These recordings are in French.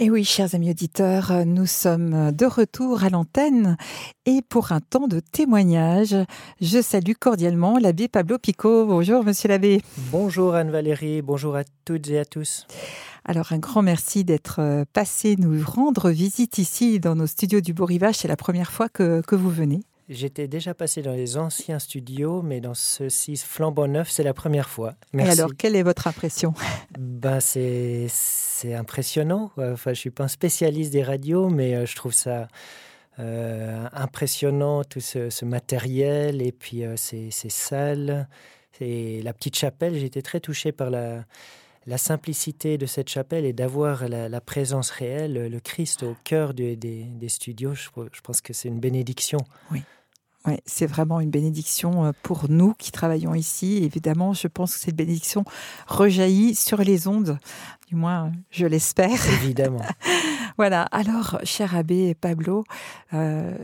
Et oui, chers amis auditeurs, nous sommes de retour à l'antenne et pour un temps de témoignage, je salue cordialement l'abbé Pablo Pico. Bonjour, monsieur l'abbé. Bonjour Anne-Valérie, bonjour à toutes et à tous. Alors, un grand merci d'être passé nous rendre visite ici dans nos studios du Beau Rivage. C'est la première fois que, que vous venez. J'étais déjà passé dans les anciens studios, mais dans ceux-ci flambant neuf, c'est la première fois. Merci. Et alors, quelle est votre impression? Ben, C'est impressionnant. Enfin, je ne suis pas un spécialiste des radios, mais euh, je trouve ça euh, impressionnant, tout ce, ce, matériel et puis euh, ces, ces, salles. Et la petite chapelle, j'étais très touché par la, la simplicité de cette chapelle et d'avoir la, la, présence réelle, le Christ au cœur de, des, des studios. Je, je pense que c'est une bénédiction. Oui. Ouais, c'est vraiment une bénédiction euh, pour nous qui travaillons ici. Évidemment, je pense que cette bénédiction rejaillit sur les ondes. Du moins, je l'espère. Évidemment. voilà. Alors, cher abbé Pablo, euh,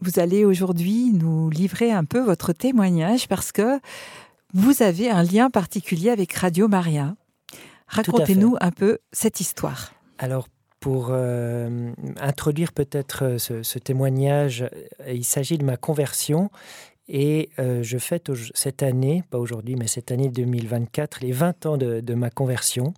vous allez aujourd'hui nous livrer un peu votre témoignage parce que vous avez un lien particulier avec Radio Maria. Racontez-nous un peu cette histoire. Alors, pour euh, introduire peut-être ce, ce, témoignage, il s'agit de ma conversion et euh, je fête cette année, pas aujourd'hui, mais cette année 2024, les 20 ans de, ma conversion.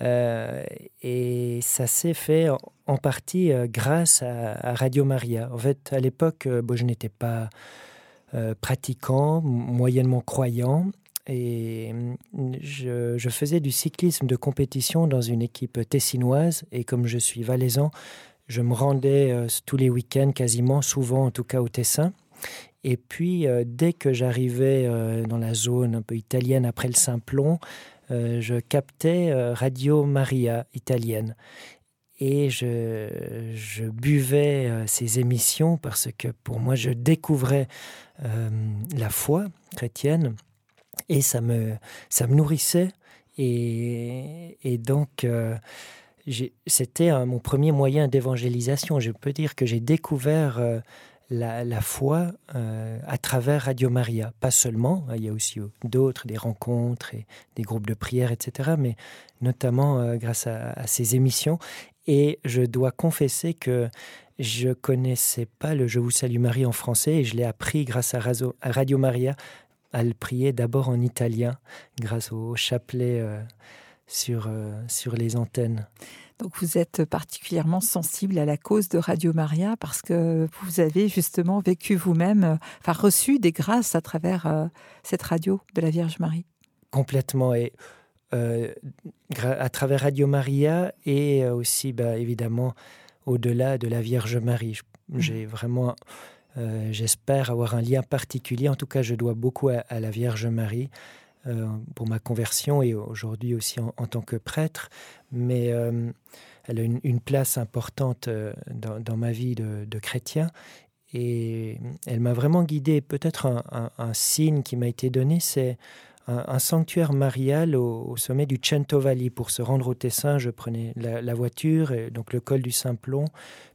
Euh, et ça s'est fait en, partie euh, grâce à, Radio Maria. En fait, à l'époque, euh, je n'étais pas euh, pratiquant, moyennement croyant, et je, je, faisais du cyclisme de compétition dans une équipe tessinoise et comme je suis valaisan, je me rendais euh, tous les week-ends quasiment, souvent en tout cas au Tessin. Et puis euh, dès que j'arrivais euh, dans la zone un peu italienne après le Simplon, je captais Radio Maria italienne. Et je, buvais ces émissions parce que pour moi je découvrais la foi chrétienne et ça me, ça me nourrissait. Et, et donc euh, c'était mon premier moyen d'évangélisation. Je peux dire que j'ai découvert euh, la, la foi euh, à travers radio maria. Pas seulement il y a aussi d'autres des rencontres et des groupes de prière etc mais notamment euh, grâce à, à ces émissions. Et je dois confesser que je connaissais pas le je vous salue marie en français et je l'ai appris grâce à radio maria à le prier d'abord en italien grâce au chapelet euh, sur, euh, sur les antennes. Donc vous êtes particulièrement sensible à la cause de Radio Maria parce que vous avez justement vécu vous-même, euh, enfin reçu des grâces à travers euh, cette radio de la Vierge Marie. Complètement et à travers Radio Maria et aussi bah, évidemment au-delà de la Vierge Marie. J'ai vraiment Euh, J'espère avoir un lien particulier. En tout cas, je dois beaucoup à, la Vierge Marie euh, pour ma conversion et aujourd'hui aussi en, tant que prêtre. Mais euh, elle a une, place importante dans, ma vie de, chrétien. Et elle m'a vraiment guidé. Peut-être un signe qui m'a été donné, c'est un, sanctuaire marial au, sommet du Centovalli. Pour se rendre au Tessin, je prenais la, voiture, et donc le col du Simplon,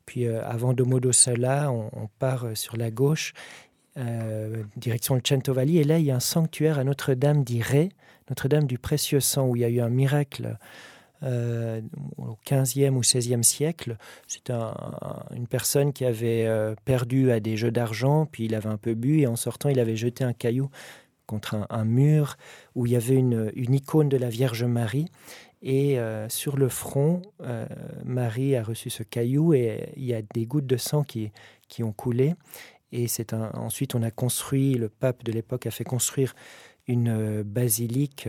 puis euh, avant Domodossola, on, on part euh, sur la gauche, euh, direction le Centovalli, et là il y a un sanctuaire à Notre-Dame d'Iré, Notre-Dame du précieux sang, où il y a eu un miracle au 15e ou 16e siècle. C'est un, une personne qui avait perdu à des jeux d'argent, puis il avait un peu bu, et en sortant, il avait jeté un caillou contre un, mur où il y avait une, icône de la Vierge Marie. Et euh, sur le front, euh, Marie a reçu ce caillou et il y a des gouttes de sang qui, qui ont coulé. Et c'est ensuite on a construit, le pape de l'époque a fait construire une euh, basilique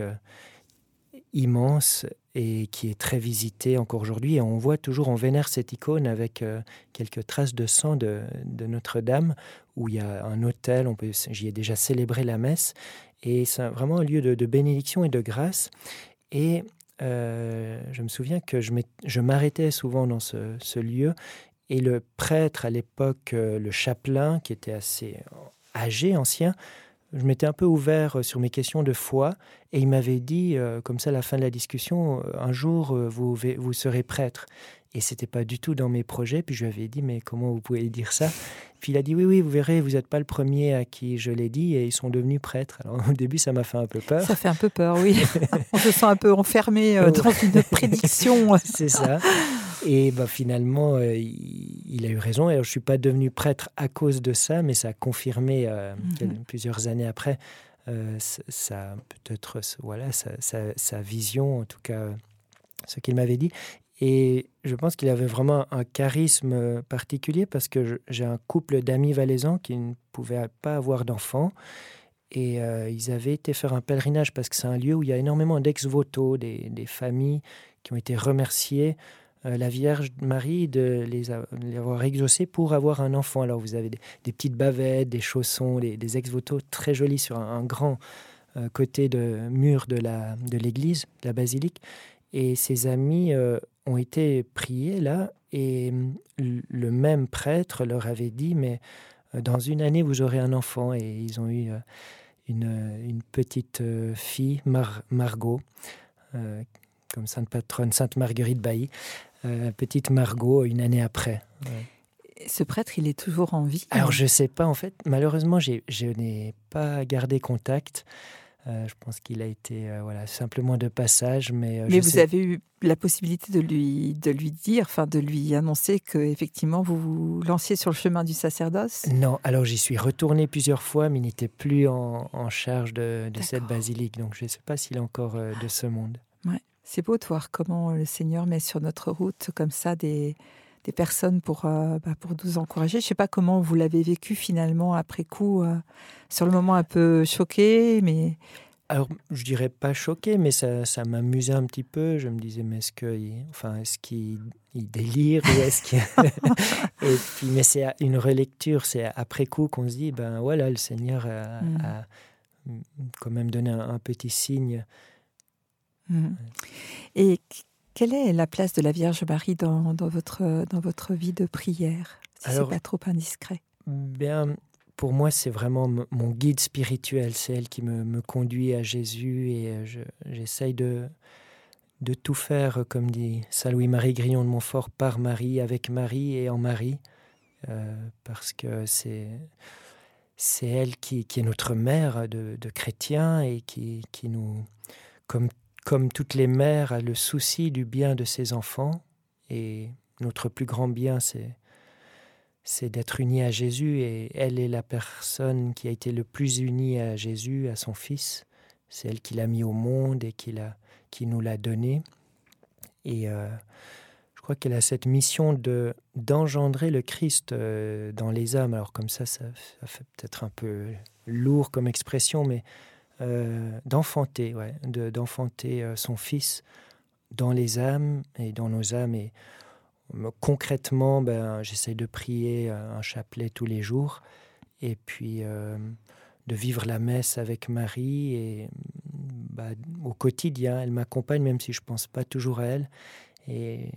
immense et qui est très visitée encore aujourd'hui. Et on voit toujours, on vénère cette icône avec euh, quelques traces de sang de, Notre-Dame, où il y a un hôtel, j'y ai déjà célébré la messe. Et c'est vraiment un lieu de, bénédiction et de grâce. Et euh, je me souviens que je m'arrêtais souvent dans ce, ce lieu et le prêtre à l'époque, euh, le chapelain, qui était assez âgé, ancien, je m'étais un peu ouvert euh, sur mes questions de foi et il m'avait dit, euh, comme ça à la fin de la discussion, euh, un jour euh, vous, vous serez prêtre. Et c'était pas du tout dans mes projets. Puis je lui avais dit, mais comment vous pouvez dire ça? Puis il a dit, oui, oui, vous verrez, vous n'êtes pas le premier à qui je l'ai dit et ils sont devenus prêtres. Alors au début, ça m'a fait un peu peur. Ça fait un peu peur, oui. On se sent un peu enfermé euh, dans une prédiction. C'est ça. Et bah, finalement, euh, il, a eu raison. Et je ne suis pas devenu prêtre à cause de ça, mais ça a confirmé euh, mhm. plusieurs années après ça peut-être voilà sa, vision, en tout cas ce qu'il m'avait dit. Et je pense qu'il avait vraiment un charisme particulier parce que j'ai un couple d'amis valaisans qui ne pouvaient pas avoir d'enfants. Et ils avaient été faire un pèlerinage parce que c'est un lieu où il y a énormément d'ex-voto, des, des, familles qui ont été remerciées euh, la Vierge Marie de les, avoir exaucés pour avoir un enfant. Alors vous avez des, petites bavettes, des chaussons, des, ex-voto très jolis sur un, grand euh, côté de mur de l'église, de, la basilique. Et ses amis euh, ont été priés là, et le même prêtre leur avait dit, mais dans une année, vous aurez un enfant. Et ils ont eu une, petite fille, Margot, comme sainte patronne, Sainte Marguerite Bailly. Euh, petite Margot une année après. Ce prêtre, il est toujours en vie? Alors, je ne sais pas, en fait. Malheureusement, je n'ai pas gardé contact. Euh, je pense qu'il a été euh, voilà simplement de passage, mais. mais vous avez eu la possibilité de lui de lui dire, enfin de lui annoncer que effectivement vous vous lanciez sur le chemin du sacerdoce? Non, alors j'y suis retourné plusieurs fois, mais il n'était plus en, charge de, de cette basilique, donc je ne sais pas s'il est encore de ce monde. Ouais. C'est beau de voir comment le Seigneur met sur notre route comme ça des, des personnes pour, euh, bah, pour nous encourager. Je ne sais pas comment vous l'avez vécu finalement après coup, euh, sur le moment un peu choqué, mais... Alors, je dirais pas choqué, mais ça, ça m'amusait un petit peu. Je me disais, mais est-ce qu'il enfin, est il délire ou est-ce qu'il... Et puis, mais c'est une relecture, c'est après coup qu'on se dit, ben voilà, le Seigneur a, mm. quand même donné un petit signe Mm. Et quelle est la place de la Vierge Marie dans, dans votre, dans votre vie de prière, si ce n'est pas trop indiscret? Bien, pour moi, c'est vraiment mon guide spirituel. C'est elle qui me, me, conduit à Jésus et euh, j'essaye de, de tout faire, comme dit Saint Louis-Marie Grillon de Montfort, par Marie, avec Marie et en Marie, euh, parce que c'est c'est elle qui, qui, est notre mère de, de chrétiens et qui, qui nous, comme comme toutes les mères, a le souci du bien de ses enfants. Et notre plus grand bien, c'est c'est d'être unis à Jésus et elle est la personne qui a été le plus unie à Jésus, à son Fils. C'est elle qui l'a mis au monde et qui, l'a, qui nous l'a donné. Et euh, je crois qu'elle a cette mission de, d'engendrer le Christ euh, dans les âmes. Alors comme ça, ça, ça fait peut-être un peu lourd comme expression, mais euh, d'enfanter, ouais, d'enfanter euh, son fils dans les âmes et dans nos âmes. Et concrètement, ben, j'essaie de prier euh, un chapelet tous les jours et puis de vivre la messe avec Marie et bah, au quotidien, elle m'accompagne même si je pense pas toujours à elle. Et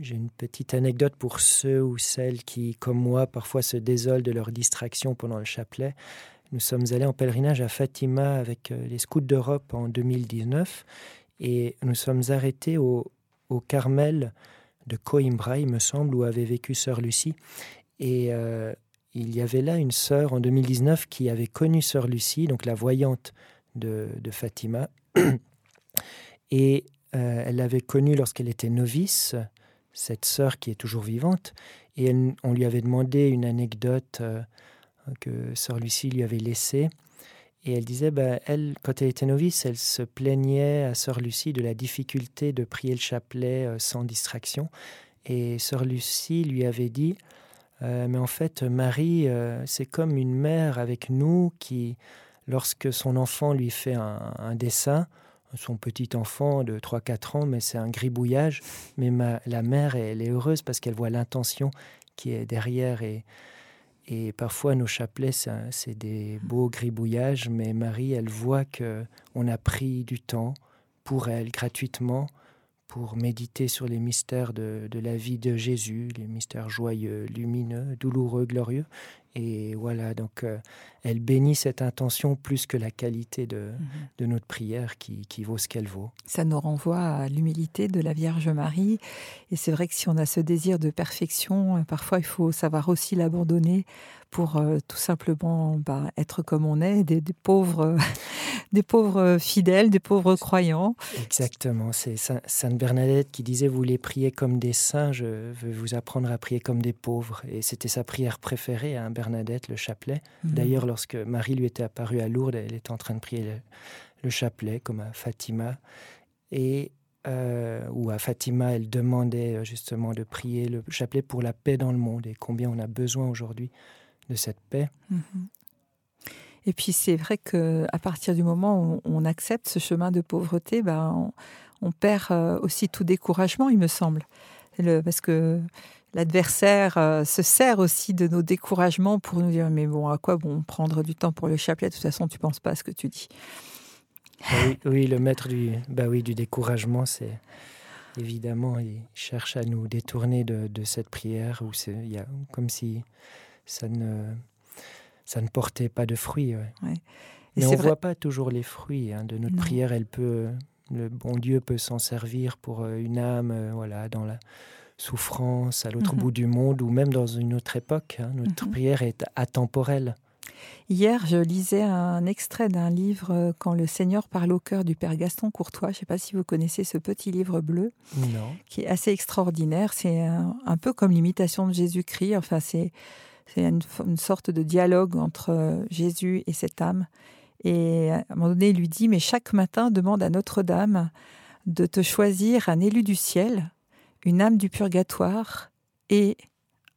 j'ai une petite anecdote pour ceux ou celles qui, comme moi, parfois se désolent de leur distraction pendant le chapelet. Nous sommes allés en pèlerinage à Fatima avec euh, les scouts d'Europe en 2019 et nous sommes arrêtés au, Carmel de Coimbra, il me semble, où avait vécu sœur Lucie. Et euh, il y avait là une sœur en 2019 qui avait connu sœur Lucie, donc la voyante de, Fatima. Et euh, elle l'avait connue lorsqu'elle était novice, cette sœur qui est toujours vivante. Et on lui avait demandé une anecdote que sœur Lucie lui avait laissé. Et elle disait, bah, elle, quand elle était novice, elle se plaignait à sœur Lucie de la difficulté de prier le chapelet euh, sans distraction. Et sœur Lucie lui avait dit, euh, mais en fait, Marie, euh, c'est comme une mère avec nous qui, lorsque son enfant lui fait un, dessin, son petit enfant de 3-4 ans, mais c'est un gribouillage, mais la mère, elle est heureuse parce qu'elle voit l'intention qui est derrière et et parfois, nos chapelets, c'est des beaux gribouillages, mais Marie, elle voit que on a pris du temps pour elle, gratuitement, pour méditer sur les mystères de, la vie de Jésus, les mystères joyeux, lumineux, douloureux, glorieux. Et voilà, donc euh, elle bénit cette intention plus que la qualité de, mhm. de notre prière qui, qui vaut ce qu'elle vaut. Ça nous renvoie à l'humilité de la Vierge Marie. Et c'est vrai que si on a ce désir de perfection, euh, parfois il faut savoir aussi l'abandonner pour euh, tout simplement bah, être comme on est, des, pauvres, des pauvres fidèles, des pauvres croyants. Exactement, c'est Sainte Bernadette qui disait, vous voulez prier comme des saints, je veux vous apprendre à prier comme des pauvres. Et c'était sa prière préférée, à hein, Bernadette, le chapelet. Mhm. D'ailleurs, lorsque Marie lui était apparue à Lourdes, elle était en train de prier le, chapelet, comme à Fatima. Et euh, ou à Fatima, elle demandait justement de prier le chapelet pour la paix dans le monde et combien on a besoin aujourd'hui de cette paix. Mhm. Et puis c'est vrai que à partir du moment où on accepte ce chemin de pauvreté, ben on, perd euh, aussi tout découragement, il me semble, le, parce que l'adversaire euh, se sert aussi de nos découragements pour nous dire mais bon à quoi bon prendre du temps pour le chapelet? De toute façon tu penses pas à ce que tu dis. Oui, oui le maître du bah oui du découragement c'est évidemment il cherche à nous détourner de, de cette prière où c'est il y a comme si ça ne, ça ne portait pas de fruits. Mais on ne voit pas toujours les fruits hein, de notre prière. Elle peut, le bon Dieu peut s'en servir pour euh, une âme, euh, voilà, dans la souffrance, à l'autre mhm. bout du monde, ou même dans une autre époque. Hein. Notre mhm. prière est atemporelle. Hier, je lisais un extrait d'un livre euh, Quand le Seigneur parle au cœur du Père Gaston Courtois. Je ne sais pas si vous connaissez ce petit livre bleu, qui est assez extraordinaire. C'est un, un, peu comme l'imitation de Jésus-Christ. Enfin, c'est c'est une, sorte de dialogue entre euh, Jésus et cette âme. Et à un moment donné, il lui dit, mais chaque matin, demande à Notre-Dame de te choisir un élu du ciel, une âme du purgatoire et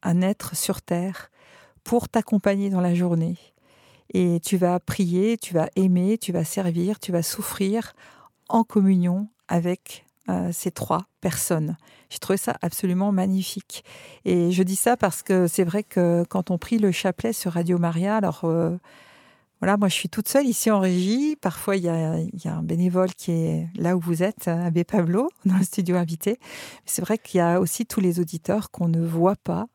un être sur terre pour t'accompagner dans la journée. Et tu vas prier, tu vas aimer, tu vas servir, tu vas souffrir en communion avec euh, ces trois personnes. J'ai trouvé ça absolument magnifique. Et je dis ça parce que c'est vrai que quand on prie le chapelet sur Radio Maria, alors euh, voilà, moi je suis toute seule ici en régie. Parfois il y, a, un bénévole qui est là où vous êtes, Abbé Pablo, dans le studio invité. C'est vrai qu'il y a aussi tous les auditeurs qu'on ne voit pas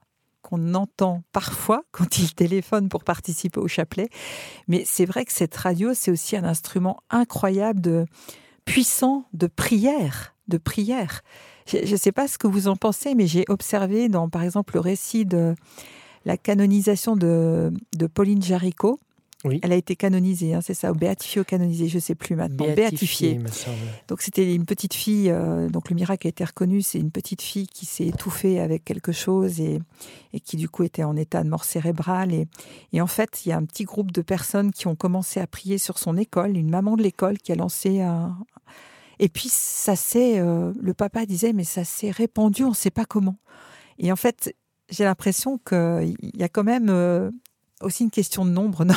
qu'on entend parfois quand ils téléphonent pour participer au chapelet. Mais c'est vrai que cette radio, c'est aussi un instrument incroyable de puissant de prière de prière. Je ne sais pas ce que vous en pensez, mais j'ai observé dans, par exemple, le récit de la canonisation de, de Pauline Jaricot. Oui. Elle a été canonisée, hein, c'est ça, ou béatifiée ou canonisée, je ne sais plus maintenant. Béatifiée. Donc c'était une petite fille, euh, donc le miracle a été reconnu, c'est une petite fille qui s'est étouffée avec quelque chose et, et, qui du coup était en état de mort cérébrale. Et, et en fait, il y a un petit groupe de personnes qui ont commencé à prier sur son école, une maman de l'école qui a lancé un, et puis, ça s'est, euh, le papa disait, mais ça s'est répandu, on ne sait pas comment. Et en fait, j'ai l'impression qu'il y a quand même euh, aussi une question de nombre, non?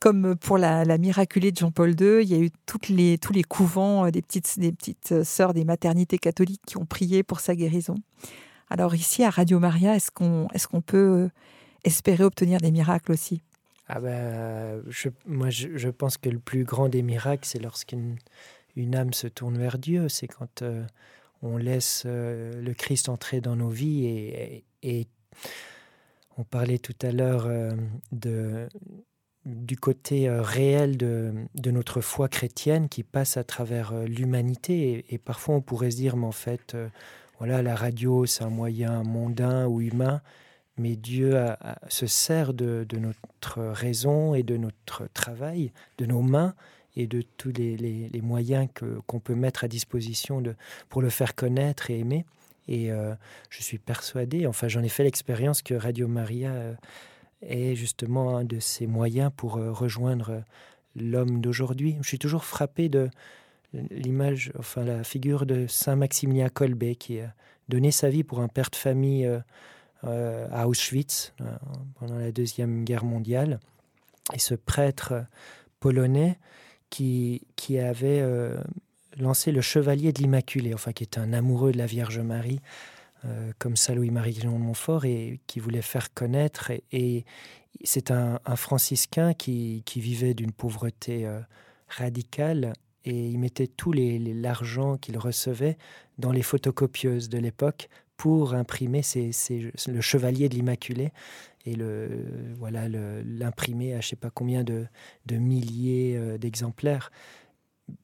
Comme pour la, miraculée de Jean-Paul II, il y a eu toutes les, tous les couvents euh, des petites, des petites sœurs des maternités catholiques qui ont prié pour sa guérison. Alors ici, à Radio Maria, est-ce qu'on est peut espérer obtenir des miracles aussi? Ah ben, moi, je, pense que le plus grand des miracles, c'est lorsqu'une une âme se tourne vers Dieu, c'est quand euh, on laisse euh, le Christ entrer dans nos vies et, on parlait tout à l'heure euh, du côté réel de, notre foi chrétienne qui passe à travers l'humanité et, parfois on pourrait se dire mais en fait voilà la radio c'est un moyen mondain ou humain mais Dieu se sert de, notre raison et de notre travail, de nos mains, et de tous les, moyens qu'on peut mettre à disposition pour le faire connaître et aimer. Et euh, je suis persuadé, enfin j'en ai fait l'expérience que Radio Maria euh, est justement un de ces moyens pour euh, rejoindre l'homme d'aujourd'hui. Je suis toujours frappé de l'image, enfin la figure de Saint Maximilien Kolbe qui a donné sa vie pour un père de famille à Auschwitz pendant la Deuxième Guerre mondiale. Et ce prêtre polonais qui, qui avait lancé le Chevalier de l'Immaculée, enfin qui était un amoureux de la Vierge Marie, euh, comme ça Louis-Marie de Montfort, et qui voulait faire connaître. Et, c'est un, franciscain qui, vivait d'une pauvreté euh, radicale, et il mettait tout l'argent qu'il recevait dans les photocopieuses de l'époque pour imprimer le chevalier de l'Immaculée et voilà l'imprimer à je sais pas combien de, milliers euh, d'exemplaires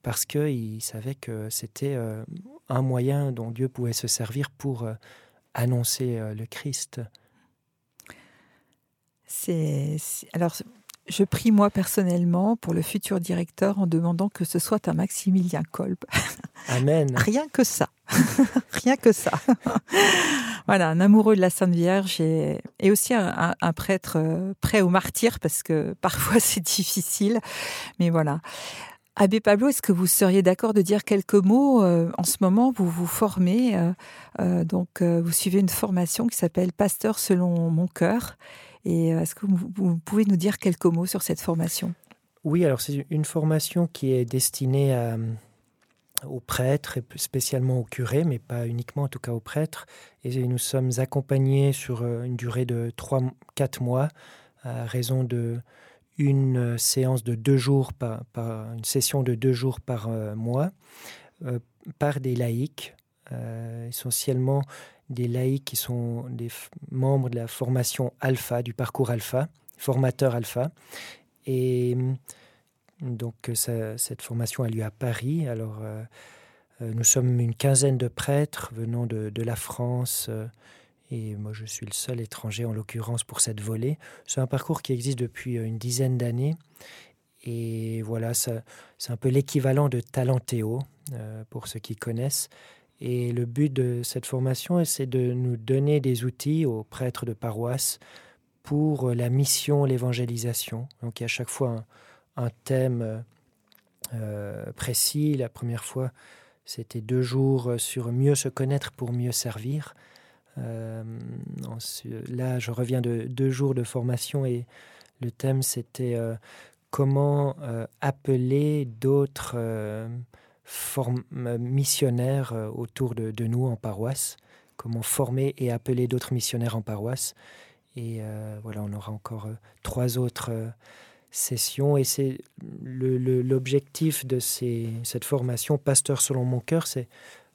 parce qu'il savait que c'était euh, un moyen dont Dieu pouvait se servir pour euh, annoncer le Christ. C'est alors je prie moi personnellement pour le futur directeur en demandant que ce soit un Maximilien Kolb. Amen. Rien que ça. Rien que ça. voilà, un amoureux de la Sainte Vierge et, aussi un, prêtre euh, prêt au martyr parce que parfois c'est difficile. Mais voilà. Abbé Pablo, est-ce que vous seriez d'accord de dire quelques mots euh, En ce moment, vous vous formez, euh, donc vous suivez une formation qui s'appelle Pasteur selon mon cœur. Et euh, est-ce que vous, pouvez nous dire quelques mots sur cette formation? Oui, alors c'est une formation qui est destinée euh, aux prêtres, et spécialement aux curés, mais pas uniquement, en tout cas aux prêtres. Et nous sommes accompagnés sur euh, une durée de 3-4 mois, à raison de une séance de deux jours par, une session de deux jours par mois, par des laïcs, essentiellement des laïcs qui sont des membres de la formation Alpha, du parcours Alpha, formateur Alpha. Et mm, donc cette formation a lieu à Paris. Alors euh, euh, nous sommes une quinzaine de prêtres venant de, la France. Euh, et moi, je suis le seul étranger, en l'occurrence, pour cette volée. C'est un parcours qui existe depuis une dizaine d'années. Et voilà, c'est un peu l'équivalent de Talentéo, pour ceux qui connaissent. Et le but de cette formation, c'est de nous donner des outils aux prêtres de paroisse pour la mission, l'évangélisation. Donc il y a à chaque fois un, thème euh, précis. La première fois, c'était deux jours sur mieux se connaître pour mieux servir. Euh, là, je reviens de deux jours de formation et le thème, c'était euh, comment appeler d'autres missionnaires euh, autour de, nous en paroisse, comment former et appeler d'autres missionnaires en paroisse. Et euh, voilà, on aura encore euh, trois autres sessions. Et c'est l'objectif de cette formation, Pasteur selon mon cœur, c'est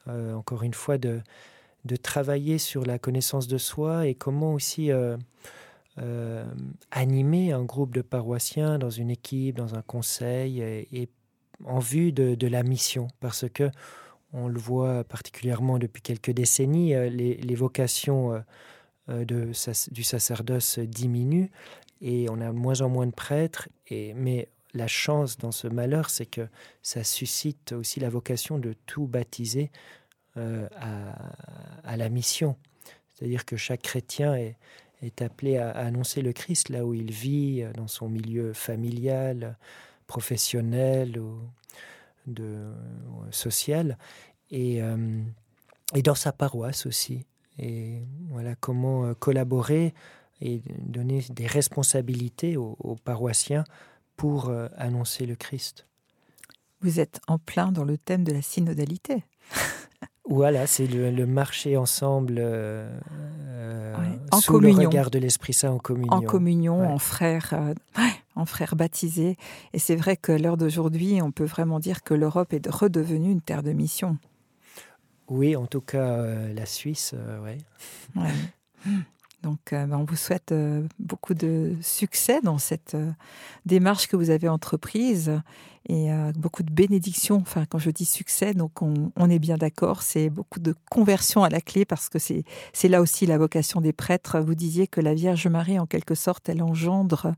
encore une fois de, de travailler sur la connaissance de soi et comment aussi animer un groupe de paroissiens dans une équipe, dans un conseil et, en vue de, la mission, parce que on le voit particulièrement depuis quelques décennies, euh, les, vocations euh, euh, de, du sacerdoce diminuent et on a moins en moins de prêtres. Et, mais la chance dans ce malheur, c'est que ça suscite aussi la vocation de tout baptiser à, la mission. C'est-à-dire que chaque chrétien est, appelé à, annoncer le Christ là où il vit, dans son milieu familial, professionnel ou social, et, euh, et dans sa paroisse aussi. Et voilà comment euh, collaborer et donner des responsabilités aux, paroissiens pour euh, annoncer le Christ. Vous êtes en plein dans le thème de la synodalité. Voilà, c'est le, marché ensemble en sous communion. le regard de l'Esprit Saint en communion. En communion, en frères en frères baptisés. Et c'est vrai que l'heure d'aujourd'hui, on peut vraiment dire que l'Europe est redevenue une terre de mission. Oui, en tout cas, euh, la Suisse, euh, oui. Donc, euh, ben, on vous souhaite beaucoup de succès dans cette démarche que vous avez entreprise et beaucoup de bénédictions. Enfin, quand je dis succès, donc on, on est bien d'accord, c'est beaucoup de conversion à la clé parce que c'est là aussi la vocation des prêtres. Vous disiez que la Vierge Marie, en quelque sorte, elle engendre,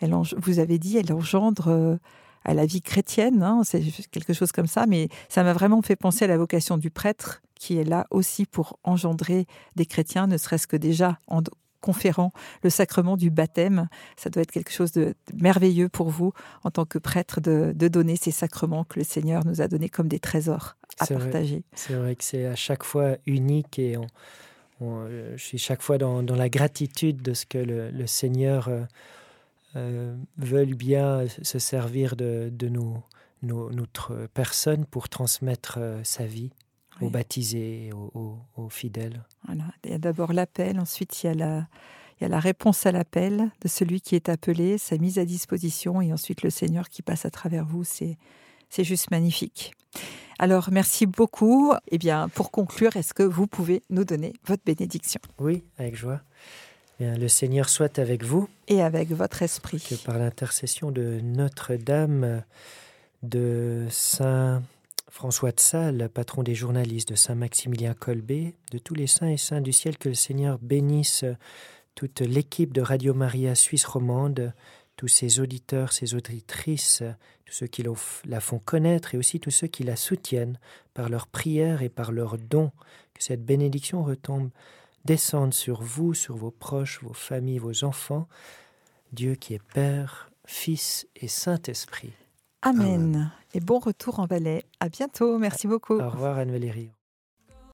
elle vous avez dit, elle engendre à la vie chrétienne, hein, c'est quelque chose comme ça, mais ça m'a vraiment fait penser à la vocation du prêtre qui est là aussi pour engendrer des chrétiens, ne serait-ce que déjà en conférant le sacrement du baptême. Ça doit être quelque chose de merveilleux pour vous en tant que prêtre de, donner ces sacrements que le Seigneur nous a donnés comme des trésors à partager. C'est vrai que c'est à chaque fois unique et je suis chaque fois dans, la gratitude de ce que le, Seigneur euh, euh, veulent bien se servir de, de nos, notre personne pour transmettre euh, sa vie aux baptisés, aux, aux, fidèles. Voilà. Il y a d'abord l'appel, ensuite il y a la, il y a la réponse à l'appel de celui qui est appelé, sa mise à disposition, et ensuite le Seigneur qui passe à travers vous. C'est, c'est juste magnifique. Alors, merci beaucoup. Eh bien, pour conclure, est-ce que vous pouvez nous donner votre bénédiction? Oui, avec joie. Bien, le Seigneur soit avec vous. Et avec votre esprit. Que par l'intercession de Notre-Dame, de Saint François de patron des journalistes, de Saint Maximilien Colbé, de tous les saints et saints du ciel, que le Seigneur bénisse toute l'équipe de Radio Maria Suisse romande, tous ses auditeurs, ses auditrices, tous ceux qui la font connaître et aussi tous ceux qui la soutiennent par leurs prières et par leurs dons. Que cette bénédiction retombe, descende sur vous, sur vos proches, vos familles, vos enfants. Dieu qui est Père, Fils et Saint-Esprit. Amen. Et bon retour en Valais. À bientôt. Merci beaucoup. Au revoir Anne-Valérie.